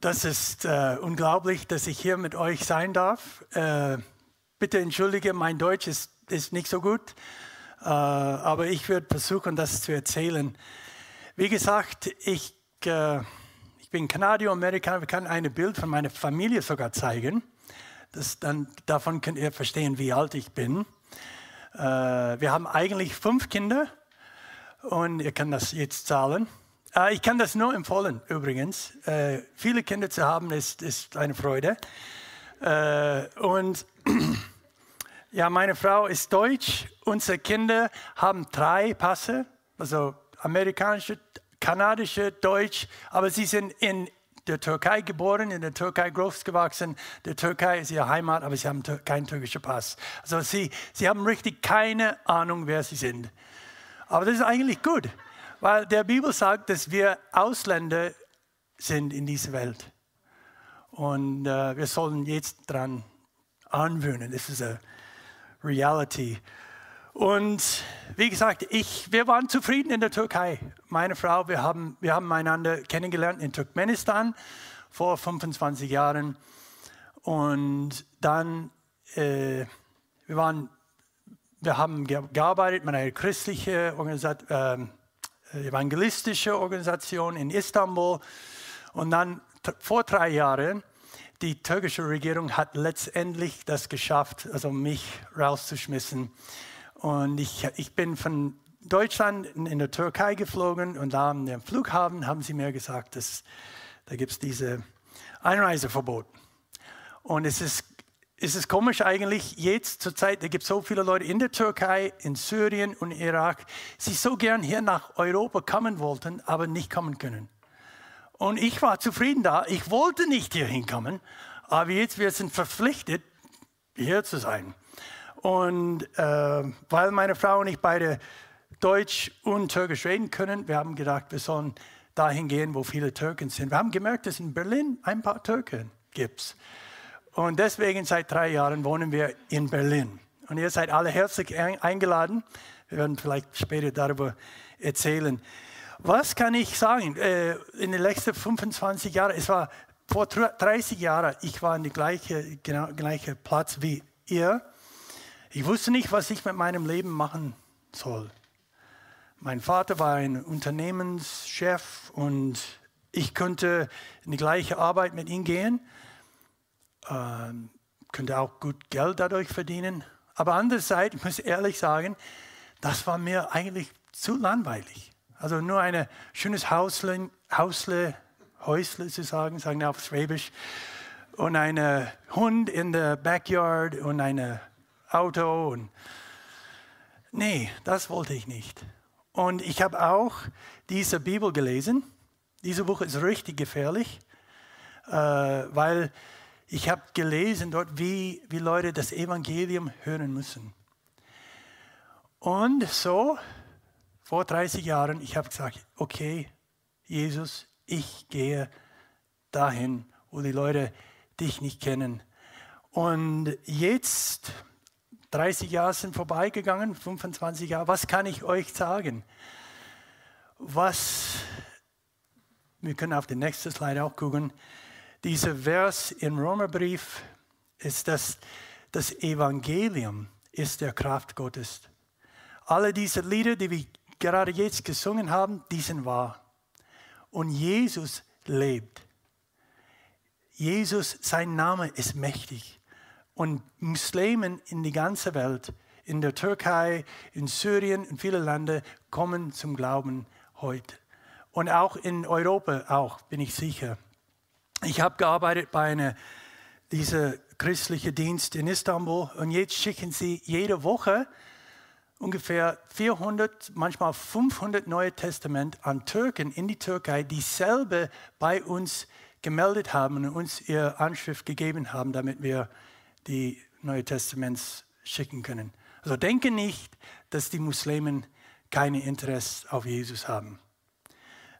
Das ist äh, unglaublich, dass ich hier mit euch sein darf. Äh, bitte entschuldige, mein Deutsch ist, ist nicht so gut, äh, aber ich werde versuchen, das zu erzählen. Wie gesagt, ich, äh, ich bin Kanadier-Amerikaner. Wir können ein Bild von meiner Familie sogar zeigen. Das dann, davon könnt ihr verstehen, wie alt ich bin. Äh, wir haben eigentlich fünf Kinder und ihr könnt das jetzt zahlen. Äh, ich kann das nur empfehlen, übrigens. Äh, viele Kinder zu haben, ist, ist eine Freude. Äh, und ja, meine Frau ist deutsch. Unsere Kinder haben drei Passe, also amerikanische, kanadische, deutsch, aber sie sind in der Türkei geboren, in der Türkei großgewachsen. Der Türkei ist ihre Heimat, aber sie haben keinen türkischen Pass. Also sie, sie haben richtig keine Ahnung, wer sie sind. Aber das ist eigentlich gut. Weil der Bibel sagt, dass wir Ausländer sind in dieser Welt. Und äh, wir sollen jetzt daran anwöhnen. Das ist eine Reality. Und wie gesagt, ich, wir waren zufrieden in der Türkei. Meine Frau, wir haben, wir haben einander kennengelernt in Turkmenistan vor 25 Jahren. Und dann, äh, wir, waren, wir haben gearbeitet mit einer christlichen Organisation. Äh, evangelistische Organisation in Istanbul. Und dann vor drei Jahren, die türkische Regierung hat letztendlich das geschafft, also mich rauszuschmissen. Und ich, ich bin von Deutschland in, in der Türkei geflogen und da am Flughafen haben sie mir gesagt, dass da gibt es diese Einreiseverbot. Und es ist ist es komisch eigentlich, jetzt zur Zeit, da gibt es so viele Leute in der Türkei, in Syrien und Irak, die so gern hier nach Europa kommen wollten, aber nicht kommen können. Und ich war zufrieden da. Ich wollte nicht hier hinkommen, aber jetzt wir sind verpflichtet, hier zu sein. Und äh, weil meine Frau und ich beide Deutsch und Türkisch reden können, wir haben gedacht, wir sollen dahin gehen, wo viele Türken sind. Wir haben gemerkt, dass in Berlin ein paar Türken gibt. Und deswegen seit drei Jahren wohnen wir in Berlin. Und ihr seid alle herzlich eingeladen. Wir werden vielleicht später darüber erzählen. Was kann ich sagen? Äh, in den letzten 25 Jahren, es war vor 30 Jahren, ich war an dem gleichen genau, gleiche Platz wie ihr. Ich wusste nicht, was ich mit meinem Leben machen soll. Mein Vater war ein Unternehmenschef und ich konnte in die gleiche Arbeit mit ihm gehen ähm, könnte auch gut Geld dadurch verdienen. Aber andererseits, ich muss ehrlich sagen, das war mir eigentlich zu langweilig. Also nur ein schönes Hausle, Hausle, Häusle zu sagen, sagen wir auf Schwäbisch, und ein Hund in der Backyard und ein Auto. Und nee, das wollte ich nicht. Und ich habe auch diese Bibel gelesen. Diese Buch ist richtig gefährlich, äh, weil ich habe gelesen dort, wie, wie Leute das Evangelium hören müssen. Und so, vor 30 Jahren, ich habe gesagt, okay, Jesus, ich gehe dahin, wo die Leute dich nicht kennen. Und jetzt, 30 Jahre sind vorbeigegangen, 25 Jahre, was kann ich euch sagen? Was, wir können auf den nächsten Slide auch gucken, dieser Vers im Römerbrief ist, dass das Evangelium ist der Kraft Gottes. Alle diese Lieder, die wir gerade jetzt gesungen haben, die sind wahr. Und Jesus lebt. Jesus, sein Name ist mächtig. Und Muslimen in die ganze Welt, in der Türkei, in Syrien, in viele Länder, kommen zum Glauben heute. Und auch in Europa auch, bin ich sicher. Ich habe gearbeitet bei einer dieser christlichen Dienst in Istanbul und jetzt schicken sie jede Woche ungefähr 400, manchmal 500 Neue Testament an Türken in die Türkei, die selber bei uns gemeldet haben und uns ihre Anschrift gegeben haben, damit wir die Neue Testaments schicken können. Also denke nicht, dass die Muslimen keine Interesse auf Jesus haben.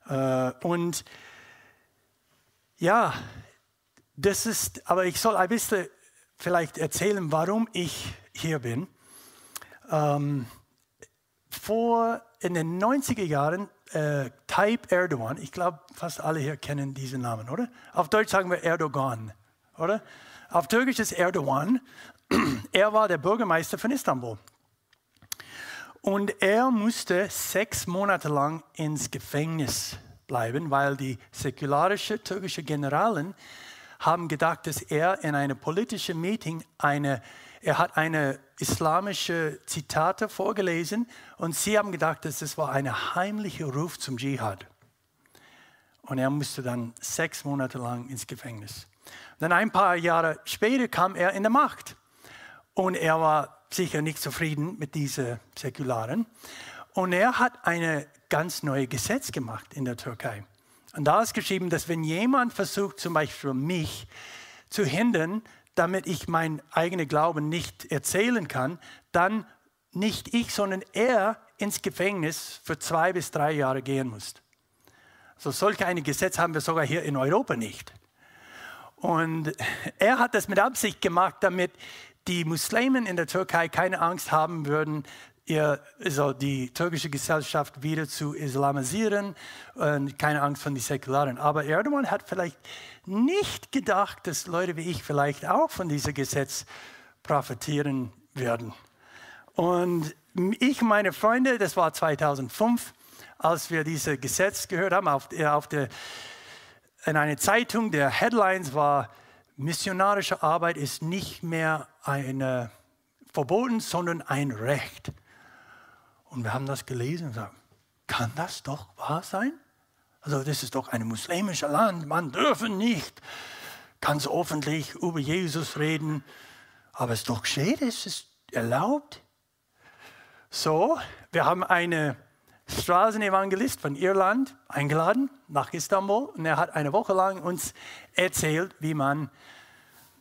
Äh, und ja, das ist, aber ich soll ein bisschen vielleicht erzählen, warum ich hier bin. Ähm, vor in den 90er Jahren äh, Tayyip Erdogan, ich glaube, fast alle hier kennen diesen Namen, oder? Auf Deutsch sagen wir Erdogan, oder? Auf Türkisch ist Erdogan. Er war der Bürgermeister von Istanbul. Und er musste sechs Monate lang ins Gefängnis bleiben, weil die säkularische türkische Generalen haben gedacht, dass er in einem politischen Meeting eine, er hat eine islamische Zitate vorgelesen und sie haben gedacht, dass das war ein heimlicher Ruf zum Dschihad. Und er musste dann sechs Monate lang ins Gefängnis. Dann ein paar Jahre später kam er in die Macht und er war sicher nicht zufrieden mit diesen Säkularen. Und er hat ein ganz neues Gesetz gemacht in der Türkei. Und da ist geschrieben, dass wenn jemand versucht, zum Beispiel mich zu hindern, damit ich mein eigenes Glauben nicht erzählen kann, dann nicht ich, sondern er ins Gefängnis für zwei bis drei Jahre gehen muss. So solch ein Gesetz haben wir sogar hier in Europa nicht. Und er hat das mit Absicht gemacht, damit die Muslimen in der Türkei keine Angst haben würden, ihr, also die türkische Gesellschaft wieder zu islamisieren und keine Angst von den Säkularen. Aber Erdogan hat vielleicht nicht gedacht, dass Leute wie ich vielleicht auch von diesem Gesetz profitieren werden. Und ich, meine Freunde, das war 2005, als wir dieses Gesetz gehört haben, auf, auf der, in einer Zeitung, der Headlines war, missionarische Arbeit ist nicht mehr eine verboten, sondern ein Recht. Und wir haben das gelesen und gesagt, kann das doch wahr sein? Also das ist doch ein muslimisches Land, man dürfe nicht ganz öffentlich über Jesus reden, aber es ist doch geschehen, es ist erlaubt. So, wir haben einen Straßenevangelist von Irland eingeladen nach Istanbul und er hat eine Woche lang uns erzählt, wie man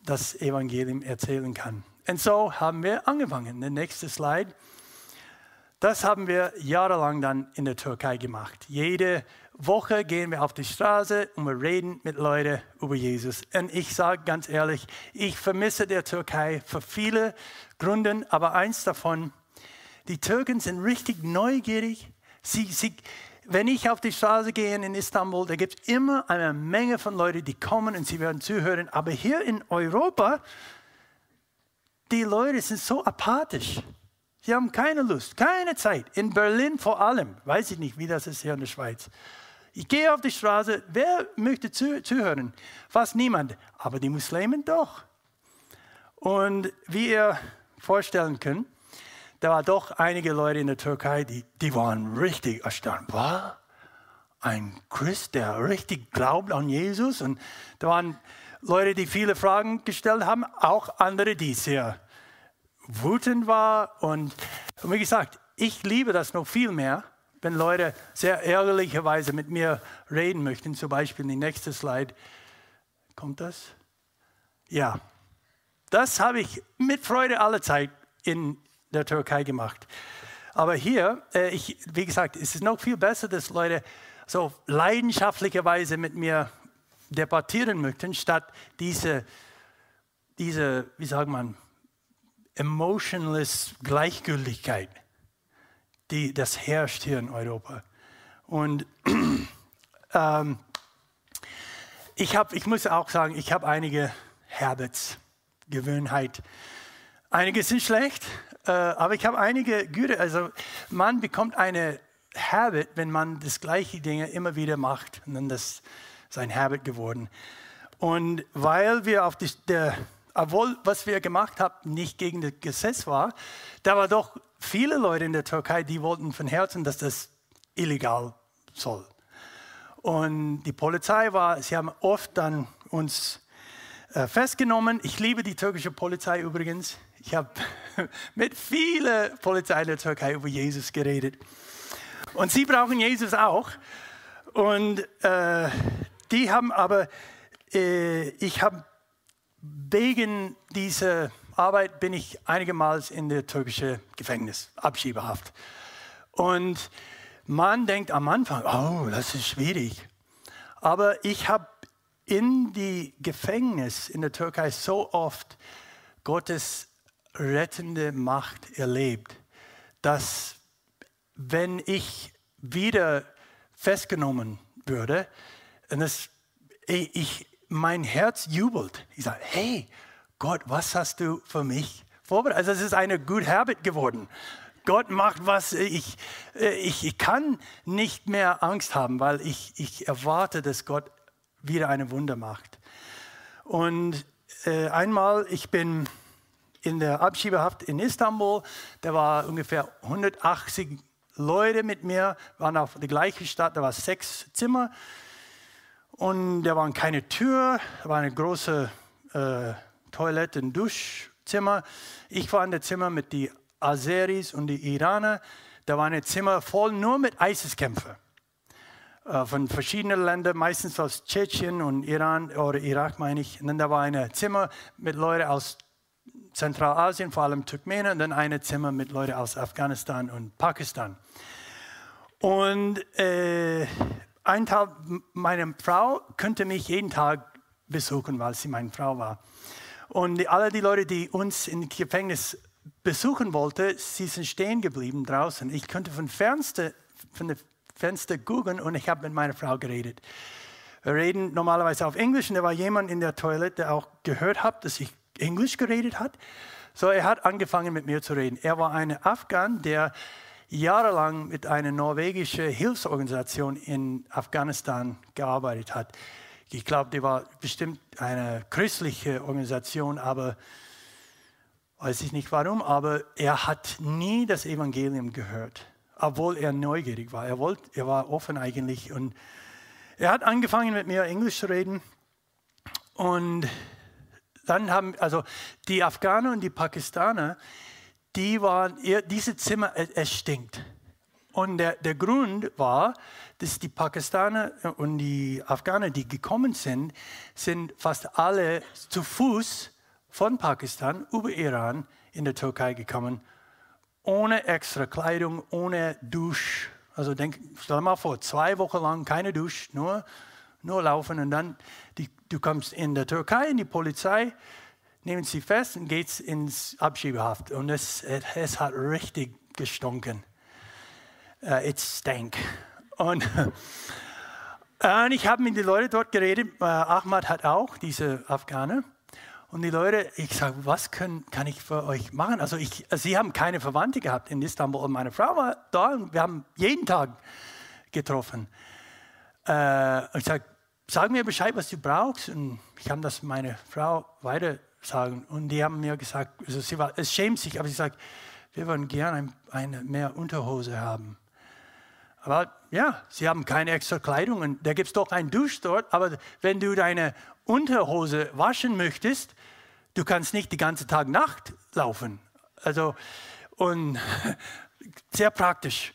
das Evangelium erzählen kann. Und so haben wir angefangen. Der nächste Slide. Das haben wir jahrelang dann in der Türkei gemacht. Jede Woche gehen wir auf die Straße und wir reden mit Leuten über Jesus. Und ich sage ganz ehrlich, ich vermisse der Türkei für viele Gründe, aber eins davon, die Türken sind richtig neugierig. Sie, sie, wenn ich auf die Straße gehe in Istanbul, da gibt es immer eine Menge von Leuten, die kommen und sie werden zuhören. Aber hier in Europa, die Leute sind so apathisch. Sie haben keine Lust, keine Zeit. In Berlin vor allem, weiß ich nicht, wie das ist hier in der Schweiz. Ich gehe auf die Straße, wer möchte zu, zuhören? Fast niemand, aber die Muslimen doch. Und wie ihr vorstellen könnt, da waren doch einige Leute in der Türkei, die, die waren richtig erstaunt. Was? Ein Christ, der richtig glaubt an Jesus? Und da waren Leute, die viele Fragen gestellt haben, auch andere, die sehr wütend waren. Und, und wie gesagt, ich liebe das noch viel mehr, wenn Leute sehr ärgerlicherweise mit mir reden möchten. Zum Beispiel die nächste Slide. Kommt das? Ja. Das habe ich mit Freude alle Zeit in der Türkei gemacht. Aber hier, äh, ich, wie gesagt, es ist noch viel besser, dass Leute so leidenschaftlicherweise mit mir debattieren möchten, statt diese, diese wie sagt man, emotionless Gleichgültigkeit, die das herrscht hier in Europa. Und ähm, ich, hab, ich muss auch sagen, ich habe einige Habits, Gewöhnheit. Einige sind schlecht, äh, aber ich habe einige gute. Also man bekommt eine Habit, wenn man das gleiche Dinge immer wieder macht. Und dann das sein Habit geworden. Und weil wir auf die, der, obwohl was wir gemacht haben nicht gegen das Gesetz war, da war doch viele Leute in der Türkei, die wollten von Herzen, dass das illegal soll. Und die Polizei war, sie haben oft dann uns äh, festgenommen. Ich liebe die türkische Polizei übrigens. Ich habe mit vielen Polizei in der Türkei über Jesus geredet. Und sie brauchen Jesus auch. Und äh, die haben aber, äh, ich habe wegen dieser Arbeit bin ich einigemals in der türkischen Gefängnis, Abschiebehaft. Und man denkt am Anfang, oh, das ist schwierig. Aber ich habe in die Gefängnis in der Türkei so oft Gottes rettende Macht erlebt, dass wenn ich wieder festgenommen würde. Und das, ich, mein Herz jubelt. Ich sage, hey, Gott, was hast du für mich vorbereitet? Also es ist eine Good Habit geworden. Gott macht was, ich, ich, ich kann nicht mehr Angst haben, weil ich, ich erwarte, dass Gott wieder eine Wunder macht. Und äh, einmal, ich bin in der Abschiebehaft in Istanbul, da war ungefähr 180 Leute mit mir, waren auf der gleichen Stadt, da waren sechs Zimmer und da waren keine Tür, da war eine große äh, Toilette, ein Duschzimmer. Ich war in dem Zimmer mit den Azeris und die Iraner. Da war ein Zimmer voll nur mit ISIS-Kämpfern äh, von verschiedenen Ländern, meistens aus Tschechien und Iran oder Irak, meine ich. Und dann da war ein Zimmer mit Leuten aus Zentralasien, vor allem Turkmenen, und dann ein Zimmer mit Leuten aus Afghanistan und Pakistan. Und äh, ein Teil meiner Frau könnte mich jeden Tag besuchen, weil sie meine Frau war. Und alle die Leute, die uns im Gefängnis besuchen wollten, sie sind stehen geblieben draußen. Ich könnte von Fernste, von der Fenster googeln und ich habe mit meiner Frau geredet. Wir reden normalerweise auf Englisch und da war jemand in der Toilette, der auch gehört hat, dass ich Englisch geredet hat. So, er hat angefangen mit mir zu reden. Er war ein Afghan, der jahrelang mit einer norwegischen Hilfsorganisation in Afghanistan gearbeitet hat. Ich glaube, die war bestimmt eine christliche Organisation, aber weiß ich nicht warum, aber er hat nie das Evangelium gehört, obwohl er neugierig war. Er, wollte, er war offen eigentlich und er hat angefangen mit mir Englisch zu reden und dann haben, also die Afghaner und die Pakistaner, die waren, diese Zimmer, es stinkt. Und der, der Grund war, dass die Pakistaner und die Afghaner, die gekommen sind, sind fast alle zu Fuß von Pakistan über Iran in der Türkei gekommen, ohne extra Kleidung, ohne Dusch. Also denk, stell mal vor, zwei Wochen lang keine Dusch, nur, nur laufen und dann die Du kommst in der Türkei in die Polizei, nehmen sie fest und geht ins Abschiebehaft. Und es, es hat richtig gestunken. Uh, it stank. Und, und ich habe mit den Leuten dort geredet. Uh, Ahmad hat auch, diese Afghaner. Und die Leute, ich sage, was können, kann ich für euch machen? Also, ich, sie haben keine Verwandte gehabt in Istanbul. Und meine Frau war da und wir haben jeden Tag getroffen. Uh, ich sage, sag mir Bescheid, was du brauchst. Und ich kann das meiner Frau weiter sagen. Und die haben mir gesagt, also sie war, es schämt sich, aber sie sagt, wir würden gerne ein, eine mehr Unterhose haben. Aber ja, sie haben keine extra Kleidung und da gibt es doch einen Dusch dort. Aber wenn du deine Unterhose waschen möchtest, du kannst nicht die ganze Tag Nacht laufen. Also, und sehr praktisch.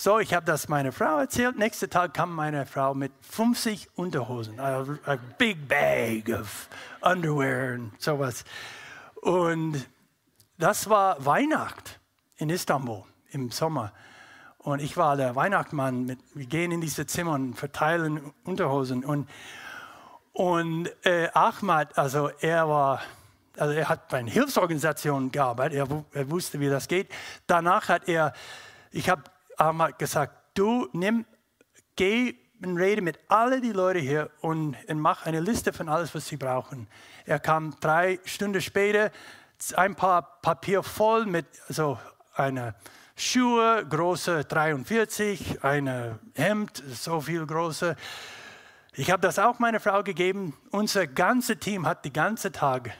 So, ich habe das meiner Frau erzählt. Nächsten Tag kam meine Frau mit 50 Unterhosen, a, a big bag of underwear und sowas. Und das war Weihnacht in Istanbul im Sommer. Und ich war der Weihnachtsmann. Mit, wir gehen in diese Zimmer und verteilen Unterhosen. Und, und äh, Ahmad, also er war, also er hat bei einer Hilfsorganisation gearbeitet. Er, er wusste, wie das geht. Danach hat er, ich habe hat gesagt, du nimm, geh und rede mit allen die Leute hier und, und mach eine Liste von alles, was sie brauchen. Er kam drei Stunden später, ein paar Papier voll mit so einer Schuhe, große 43, ein Hemd, so viel große. Ich habe das auch meiner Frau gegeben. Unser ganzes Team hat den ganzen Tag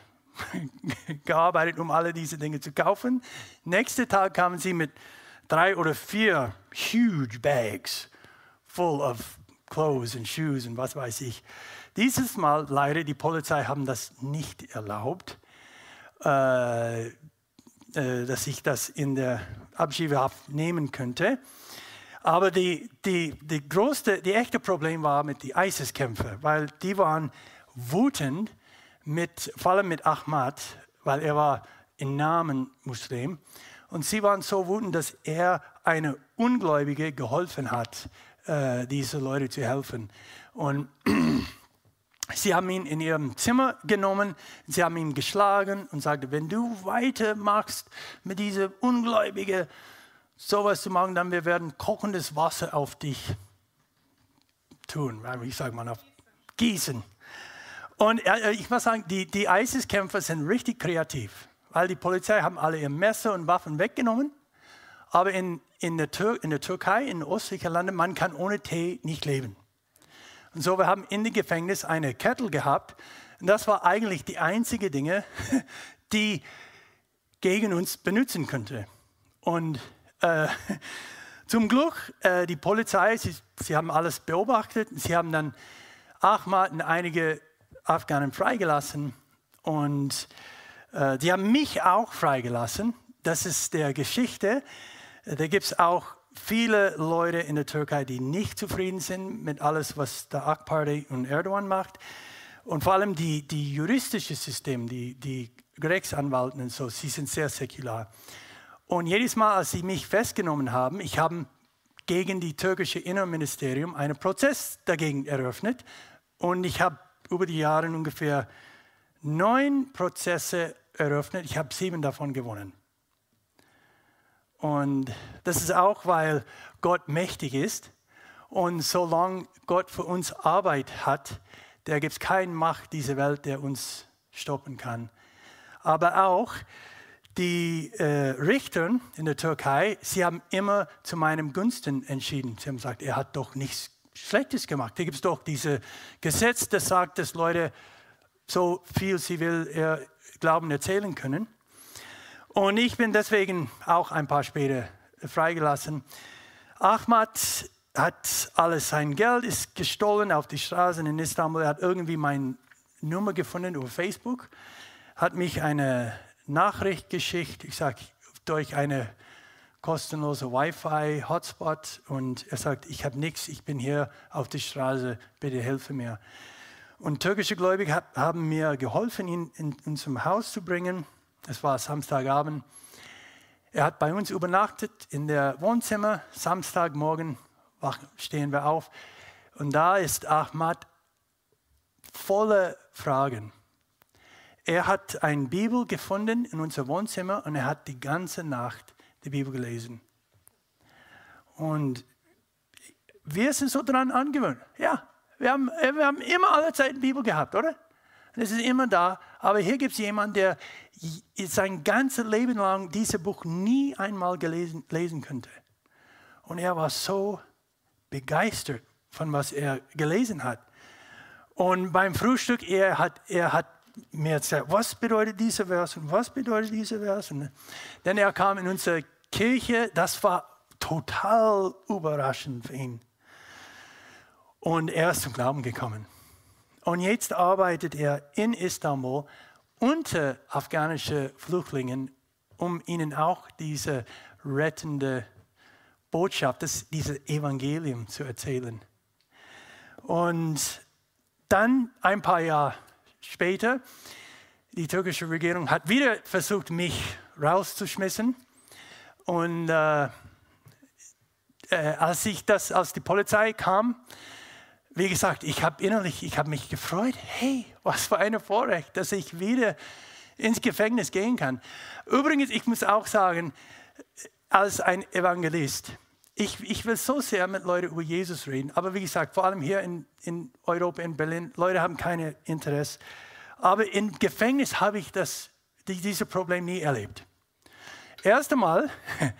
gearbeitet, um alle diese Dinge zu kaufen. Nächsten Tag kamen sie mit drei oder vier huge bags full of clothes and shoes und was weiß ich. Dieses Mal leider, die Polizei haben das nicht erlaubt, äh, äh, dass ich das in der Abschiebehaft nehmen könnte. Aber die, die, die größte, die echte Problem war mit den ISIS-Kämpfern, weil die waren wütend, mit, vor allem mit Ahmad, weil er war im Namen Muslim. Und sie waren so wütend, dass er eine Ungläubige geholfen hat, äh, diese Leute zu helfen. Und sie haben ihn in ihrem Zimmer genommen, sie haben ihn geschlagen und sagten, wenn du weitermachst mit dieser Ungläubigen, sowas zu machen, dann wir werden kochendes Wasser auf dich tun, wie sagt man auf Gießen. Und äh, ich muss sagen, die, die ISIS-Kämpfer sind richtig kreativ, weil die Polizei haben alle ihr Messer und Waffen weggenommen. Aber in, in, der, Tür, in der Türkei, in östlichen Ländern, man kann ohne Tee nicht leben. Und so, wir haben in dem Gefängnis eine Kettle gehabt. Und das war eigentlich die einzige Dinge, die gegen uns benutzen könnte. Und äh, zum Glück, äh, die Polizei, sie, sie, haben alles beobachtet. Sie haben dann Ahmad und einige Afghanen freigelassen. Und die haben mich auch freigelassen. Das ist der Geschichte. Da gibt es auch viele Leute in der Türkei, die nicht zufrieden sind mit alles, was der AK-Party und Erdogan macht. Und vor allem die, die juristische System, die, die Rechtsanwalten und so, sie sind sehr säkular. Und jedes Mal, als sie mich festgenommen haben, ich habe gegen die türkische Innenministerium einen Prozess dagegen eröffnet. Und ich habe über die Jahre ungefähr neun Prozesse eröffnet. Ich habe sieben davon gewonnen. Und das ist auch, weil Gott mächtig ist. Und solange Gott für uns Arbeit hat, da gibt es keine Macht dieser Welt, der uns stoppen kann. Aber auch die äh, Richter in der Türkei, sie haben immer zu meinem Gunsten entschieden. Sie haben gesagt, er hat doch nichts Schlechtes gemacht. Da gibt es doch dieses Gesetz, das sagt, dass Leute so viel sie will, er Glauben erzählen können. Und ich bin deswegen auch ein paar später freigelassen. Ahmad hat alles sein Geld, ist gestohlen auf die Straßen in Istanbul. Er hat irgendwie meine Nummer gefunden über Facebook, hat mich eine Nachricht geschickt. Ich sage, durch eine kostenlose Wi-Fi-Hotspot und er sagt, ich habe nichts, ich bin hier auf der Straße, bitte helfe mir. Und türkische Gläubige haben mir geholfen, ihn in unserem Haus zu bringen. Es war Samstagabend. Er hat bei uns übernachtet in der Wohnzimmer. Samstagmorgen stehen wir auf. Und da ist Ahmad voller Fragen. Er hat eine Bibel gefunden in unser Wohnzimmer und er hat die ganze Nacht die Bibel gelesen. Und wir sind so dran angewöhnt. Ja, wir haben, wir haben immer alle Zeit eine Bibel gehabt, oder? Es ist immer da. Aber hier gibt es jemanden, der sein ganzes Leben lang dieses Buch nie einmal gelesen lesen könnte. Und er war so begeistert von was er gelesen hat. Und beim Frühstück, er hat, er hat mir gesagt, was bedeutet dieser Vers und was bedeutet dieser Vers. Und dann er kam in unsere Kirche, das war total überraschend für ihn. Und er ist zum Glauben gekommen. Und jetzt arbeitet er in Istanbul unter afghanischen Flüchtlingen, um ihnen auch diese rettende Botschaft, das, dieses Evangelium zu erzählen. Und dann ein paar Jahre später, die türkische Regierung hat wieder versucht, mich rauszuschmissen. Und äh, äh, als ich das, als die Polizei kam, wie gesagt, ich habe innerlich, ich habe mich gefreut. Hey, was für ein Vorrecht, dass ich wieder ins Gefängnis gehen kann. Übrigens, ich muss auch sagen, als ein Evangelist, ich, ich will so sehr mit Leuten über Jesus reden, aber wie gesagt, vor allem hier in, in Europa, in Berlin, Leute haben kein Interesse. Aber im Gefängnis habe ich das, dieses Problem nie erlebt. Erst einmal,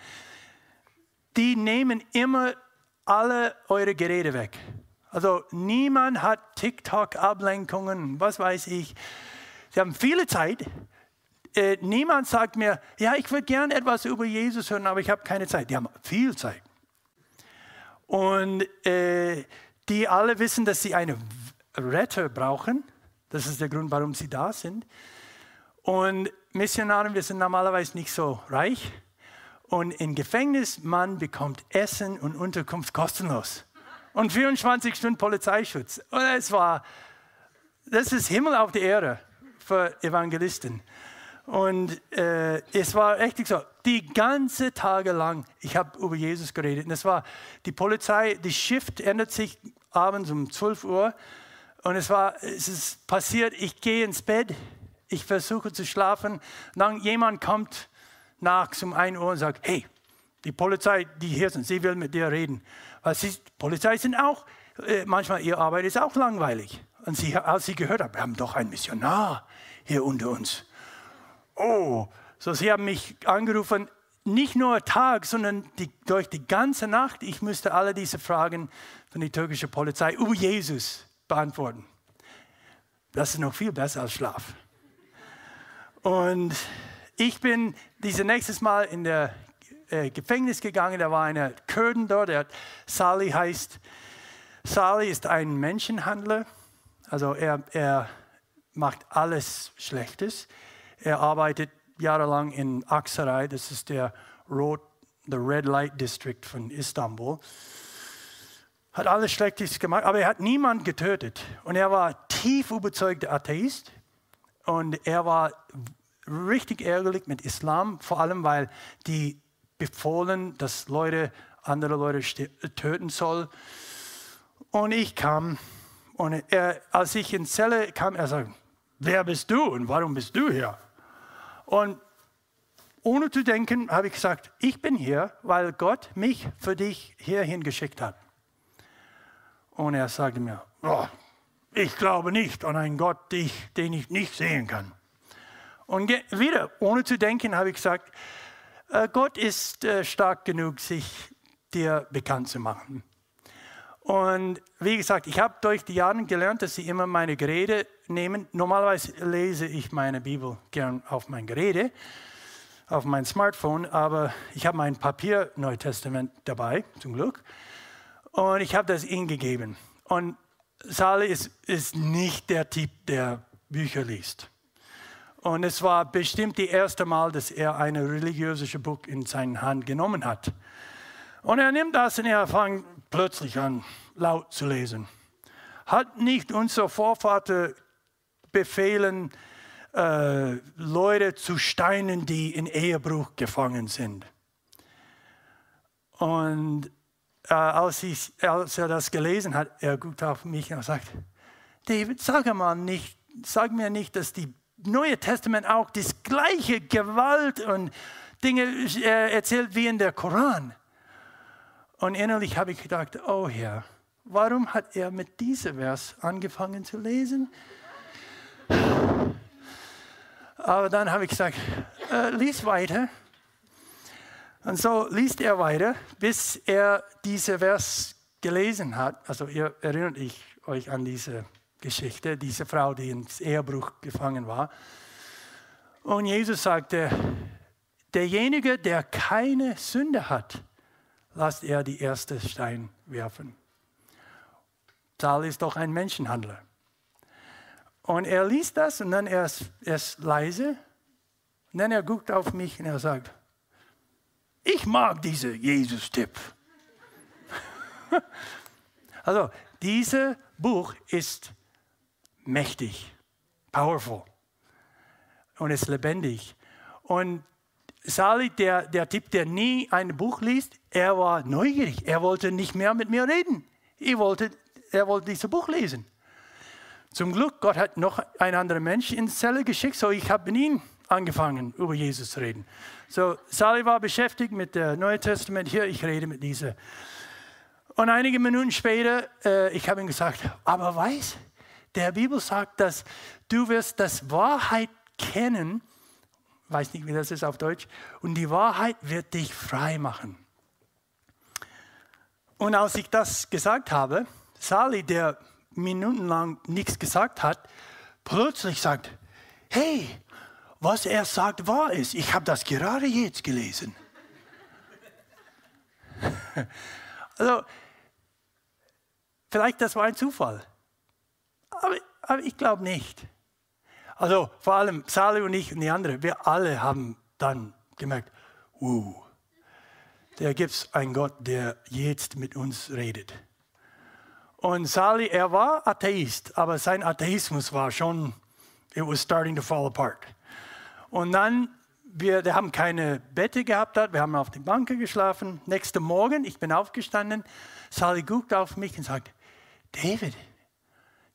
die nehmen immer alle eure Geräte weg. Also niemand hat TikTok-Ablenkungen, was weiß ich. Sie haben viele Zeit. Äh, niemand sagt mir, ja, ich würde gerne etwas über Jesus hören, aber ich habe keine Zeit. Die haben viel Zeit. Und äh, die alle wissen, dass sie einen Retter brauchen. Das ist der Grund, warum sie da sind. Und Missionare, wir sind normalerweise nicht so reich. Und im Gefängnis, man bekommt Essen und Unterkunft kostenlos und 24 Stunden Polizeischutz. Und es war, das ist Himmel auf der Erde für Evangelisten. Und äh, es war echt so, die ganze Tage lang, ich habe über Jesus geredet. Und es war die Polizei, die Shift ändert sich abends um 12 Uhr. Und es war, es ist passiert, ich gehe ins Bett, ich versuche zu schlafen. Dann jemand kommt nachts um 1 Uhr und sagt, hey, die Polizei, die hier sind, sie will mit dir reden. Weil sie, Polizei sind auch äh, manchmal ihre Arbeit ist auch langweilig. Und sie, als sie gehört hat, wir haben doch einen Missionar hier unter uns. Oh, so sie haben mich angerufen, nicht nur Tag, sondern die, durch die ganze Nacht. Ich müsste alle diese Fragen von der türkischen Polizei über Jesus beantworten. Das ist noch viel besser als Schlaf. Und ich bin dieses nächstes Mal in der äh, Gefängnis gegangen. Da war eine Kurden dort, der Sali heißt. Sali ist ein Menschenhandler. Also er, er macht alles Schlechtes. Er arbeitet jahrelang in Aksaray, das ist der Road, the Red Light District von Istanbul. Hat alles Schlechtes gemacht, aber er hat niemanden getötet. Und er war tief überzeugter Atheist. Und er war richtig ärgerlich mit Islam, vor allem weil die befohlen, dass Leute andere Leute töten soll. Und ich kam und er, als ich in Zelle kam, er sagte, wer bist du und warum bist du hier? Und ohne zu denken habe ich gesagt, ich bin hier, weil Gott mich für dich hierhin geschickt hat. Und er sagte mir, oh, ich glaube nicht an einen Gott, den ich nicht sehen kann. Und wieder, ohne zu denken, habe ich gesagt, Gott ist äh, stark genug, sich dir bekannt zu machen. Und wie gesagt, ich habe durch die Jahre gelernt, dass sie immer meine Geräte nehmen. Normalerweise lese ich meine Bibel gern auf mein Gerät, auf mein Smartphone, aber ich habe mein Papier-Neutestament dabei, zum Glück. Und ich habe das ihnen gegeben. Und Sali ist, ist nicht der Typ, der Bücher liest. Und es war bestimmt das erste Mal, dass er ein religiöses Buch in seine Hand genommen hat. Und er nimmt das und er fängt plötzlich an, laut zu lesen. Hat nicht unser Vorvater befehlen, äh, Leute zu steinen, die in Ehebruch gefangen sind? Und äh, als, ich, als, er das gelesen hat, er guckt auf mich und sagt, David, sag, mal nicht, sag mir nicht, dass die Neue Testament auch das gleiche Gewalt und Dinge äh, erzählt wie in der Koran. Und innerlich habe ich gedacht, oh Herr, warum hat er mit diesem Vers angefangen zu lesen? Aber dann habe ich gesagt, äh, lies weiter. Und so liest er weiter, bis er diese Vers gelesen hat. Also ihr erinnert euch an diese Geschichte, diese Frau, die ins Ehebruch gefangen war. Und Jesus sagte, derjenige, der keine Sünde hat, lasst er die erste Stein werfen. Saul ist doch ein Menschenhandler. Und er liest das und dann erst, erst leise. Und dann er guckt auf mich und er sagt, ich mag diese Jesus-Tipp. also, dieses Buch ist mächtig, powerful und ist lebendig. Und Sali, der, der Typ, der nie ein Buch liest, er war neugierig. Er wollte nicht mehr mit mir reden. Ich wollte, er wollte dieses Buch lesen. Zum Glück, Gott hat noch einen anderen Mensch ins Zelle geschickt, so ich habe mit ihm angefangen, über Jesus zu reden. So, Sali war beschäftigt mit dem Neuen Testament. Hier, ich rede mit dieser. Und einige Minuten später, äh, ich habe ihm gesagt, aber weiß, der Bibel sagt, dass du wirst das Wahrheit kennen weiß nicht, wie das ist auf Deutsch. Und die Wahrheit wird dich frei machen. Und als ich das gesagt habe, Sali, der minutenlang nichts gesagt hat, plötzlich sagt, hey, was er sagt wahr ist. Ich habe das gerade jetzt gelesen. also, vielleicht das war ein Zufall. Aber, aber ich glaube nicht. Also vor allem Sali und ich und die anderen, wir alle haben dann gemerkt, uh, da gibt es einen Gott, der jetzt mit uns redet. Und Sali, er war Atheist, aber sein Atheismus war schon, it was starting to fall apart. Und dann, wir, wir haben keine Bette gehabt, wir haben auf der Bank geschlafen. Nächsten Morgen, ich bin aufgestanden, Sali guckt auf mich und sagt, David,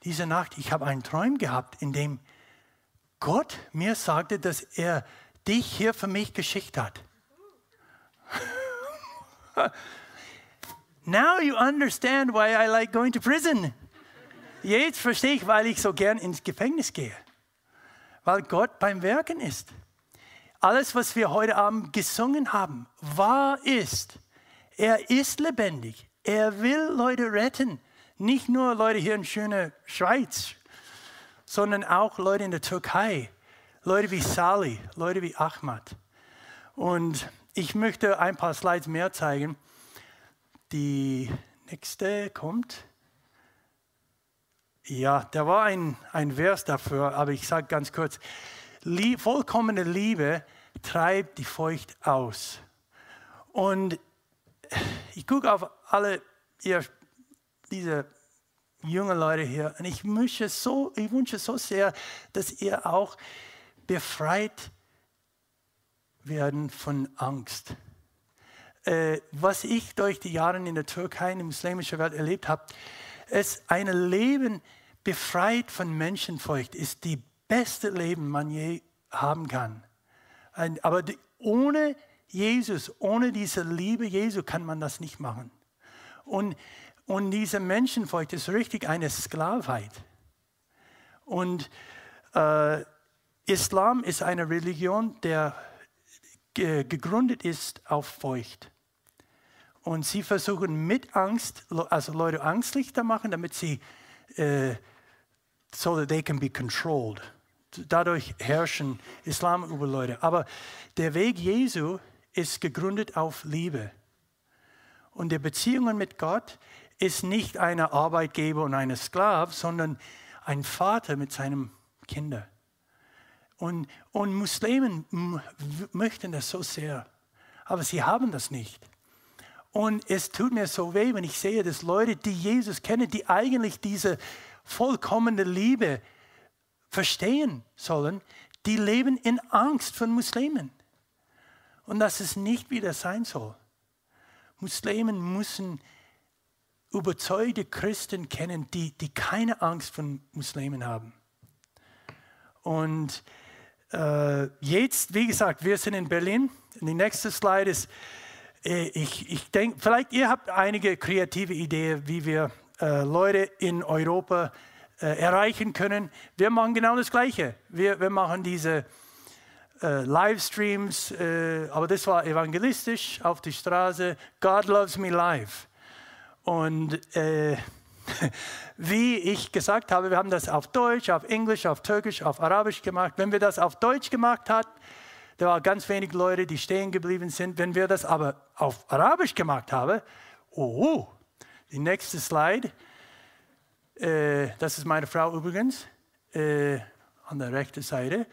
diese Nacht, ich habe einen Traum gehabt, in dem Gott mir sagte, dass er dich hier für mich geschickt hat. Now you understand why I like going to prison. Jetzt verstehe ich, weil ich so gern ins Gefängnis gehe. Weil Gott beim Werken ist. Alles, was wir heute Abend gesungen haben, wahr ist. Er ist lebendig. Er will Leute retten. Nicht nur Leute hier in schöner Schweiz, sondern auch Leute in der Türkei. Leute wie Sali, Leute wie Ahmad. Und ich möchte ein paar Slides mehr zeigen. Die nächste kommt. Ja, da war ein, ein Vers dafür, aber ich sage ganz kurz. Lie vollkommene Liebe treibt die Furcht aus. Und ich gucke auf alle ihr, diese jungen Leute hier und ich wünsche, so, ich wünsche so sehr, dass ihr auch befreit werden von Angst. Äh, was ich durch die Jahre in der Türkei, in der muslimischen Welt erlebt habe, ist ein Leben befreit von Menschenfurcht, ist die beste Leben, man je haben kann. Ein, aber die, ohne Jesus, ohne diese Liebe Jesu kann man das nicht machen. Und, und diese Menschenfurcht ist richtig eine Sklavheit. Und äh, Islam ist eine Religion, der gegründet ist auf Furcht. Und sie versuchen mit Angst, also Leute angstlich zu machen, damit sie, äh, so that they can be controlled. Dadurch herrschen Islam über Leute. Aber der Weg Jesu ist gegründet auf Liebe. Und die Beziehungen mit Gott ist nicht eine Arbeitgeber und eine Sklav, sondern ein Vater mit seinen Kindern. Und, und Muslimen möchten das so sehr, aber sie haben das nicht. Und es tut mir so weh, wenn ich sehe, dass Leute, die Jesus kennen, die eigentlich diese vollkommene Liebe verstehen sollen, die leben in Angst von Muslimen. Und dass es nicht wieder sein soll. Muslimen müssen überzeugte Christen kennen, die, die keine Angst von Muslimen haben. Und äh, jetzt, wie gesagt, wir sind in Berlin. Die nächste Slide ist, äh, ich, ich denke, vielleicht ihr habt einige kreative Ideen, wie wir äh, Leute in Europa äh, erreichen können. Wir machen genau das Gleiche. Wir, wir machen diese äh, Livestreams, äh, aber das war evangelistisch auf die Straße. God loves me live. Und wie ich gesagt habe, wir haben das auf Deutsch, auf Englisch, auf Türkisch, auf Arabisch gemacht. Wenn wir das auf Deutsch gemacht haben, da waren ganz wenig Leute, die stehen geblieben sind. Wenn wir das aber auf Arabisch gemacht haben, oh, die nächste Slide, äh, das ist meine Frau übrigens, äh, an der rechten Seite.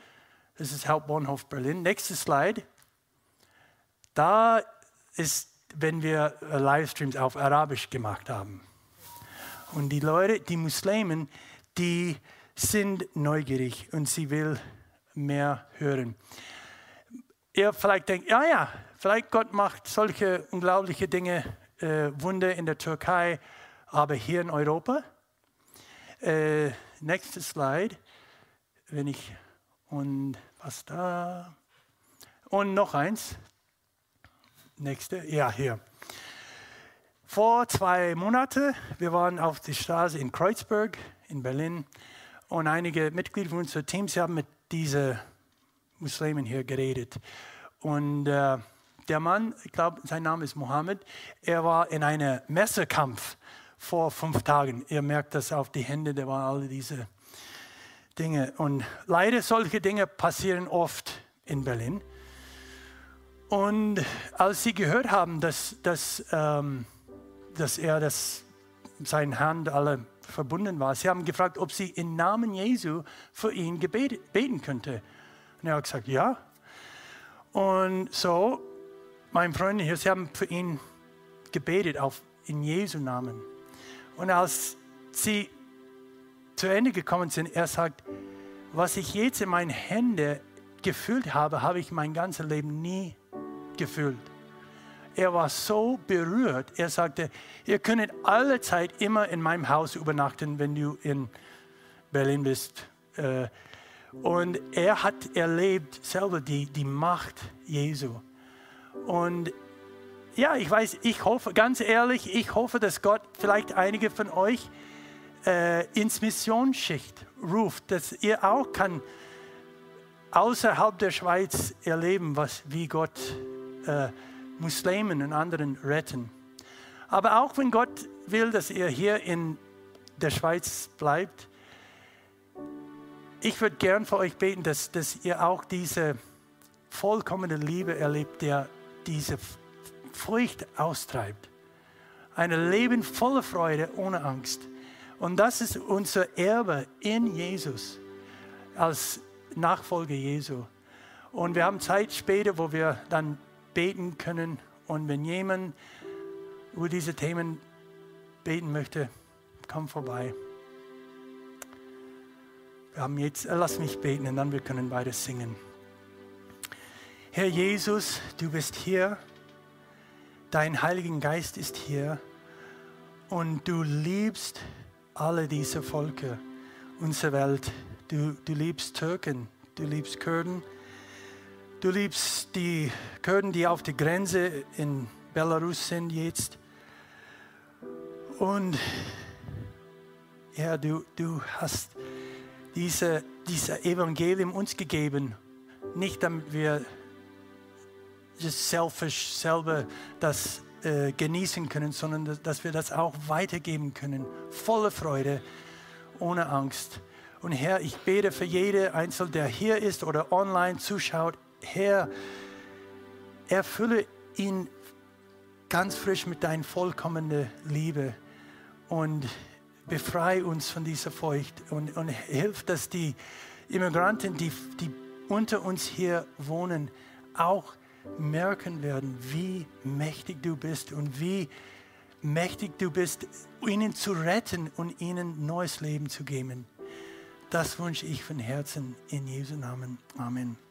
Das ist Hauptbahnhof Berlin. Nächste Slide. Da ist, wenn wir Livestreams auf Arabisch gemacht haben. Und die Leute, die Muslimen, die sind neugierig und sie will mehr hören. Ihr vielleicht denkt, ja, ja, vielleicht Gott macht solche unglaubliche Dinge, äh, Wunder in der Türkei, aber hier in Europa. Äh, nächste Slide, wenn ich, und was da? Und noch eins. Nächste, ja, hier. Vor zwei Monaten, wir waren auf der Straße in Kreuzberg in Berlin und einige Mitglieder unseres Teams haben mit diesen Muslimen hier geredet. Und äh, der Mann, ich glaube, sein Name ist Mohammed, er war in einem Messerkampf vor fünf Tagen. Ihr merkt das auf die Hände, da waren alle diese Dinge. Und leider solche Dinge passieren oft in Berlin. Und als sie gehört haben, dass, dass ähm, dass er das, seinen Hand alle verbunden war. Sie haben gefragt, ob sie im Namen Jesu für ihn gebet, beten könnte. Und er hat gesagt, ja. Und so, mein Freund hier, sie haben für ihn gebetet auf, in Jesu Namen. Und als sie zu Ende gekommen sind, er sagt, was ich jetzt in meinen Händen gefühlt habe, habe ich mein ganzes Leben nie gefühlt. Er war so berührt. Er sagte, ihr könnt alle Zeit immer in meinem Haus übernachten, wenn du in Berlin bist. Äh, und er hat erlebt selber die, die Macht Jesu. Und ja, ich weiß, ich hoffe, ganz ehrlich, ich hoffe, dass Gott vielleicht einige von euch äh, ins Missionsschicht ruft, dass ihr auch kann außerhalb der Schweiz erleben, was, wie Gott äh, Muslimen und anderen retten. Aber auch wenn Gott will, dass ihr hier in der Schweiz bleibt, ich würde gern für euch beten, dass, dass ihr auch diese vollkommene Liebe erlebt, der diese Furcht austreibt. Ein Leben voller Freude, ohne Angst. Und das ist unser Erbe in Jesus, als Nachfolger Jesu. Und wir haben Zeit später, wo wir dann beten können. Und wenn jemand über diese Themen beten möchte, komm vorbei. Wir haben jetzt, äh, lass mich beten und dann wir können beide singen. Herr Jesus, du bist hier, dein Heiliger Geist ist hier und du liebst alle diese Völker unserer Welt. Du, du liebst Türken, du liebst Kurden, du liebst die Kurden, die auf der Grenze in Belarus sind jetzt. Und ja, du, du hast diese, dieses Evangelium uns gegeben, nicht damit wir selfish selber das äh, genießen können, sondern dass, dass wir das auch weitergeben können, voller Freude, ohne Angst. Und Herr, ich bete für jede Einzelne, der hier ist oder online zuschaut, Herr, erfülle ihn ganz frisch mit deiner vollkommenen Liebe und befreie uns von dieser Furcht und, und hilf, dass die Immigranten, die, die unter uns hier wohnen, auch merken werden, wie mächtig du bist und wie mächtig du bist, ihnen zu retten und ihnen neues Leben zu geben. Das wünsche ich von Herzen in Jesu Namen. Amen.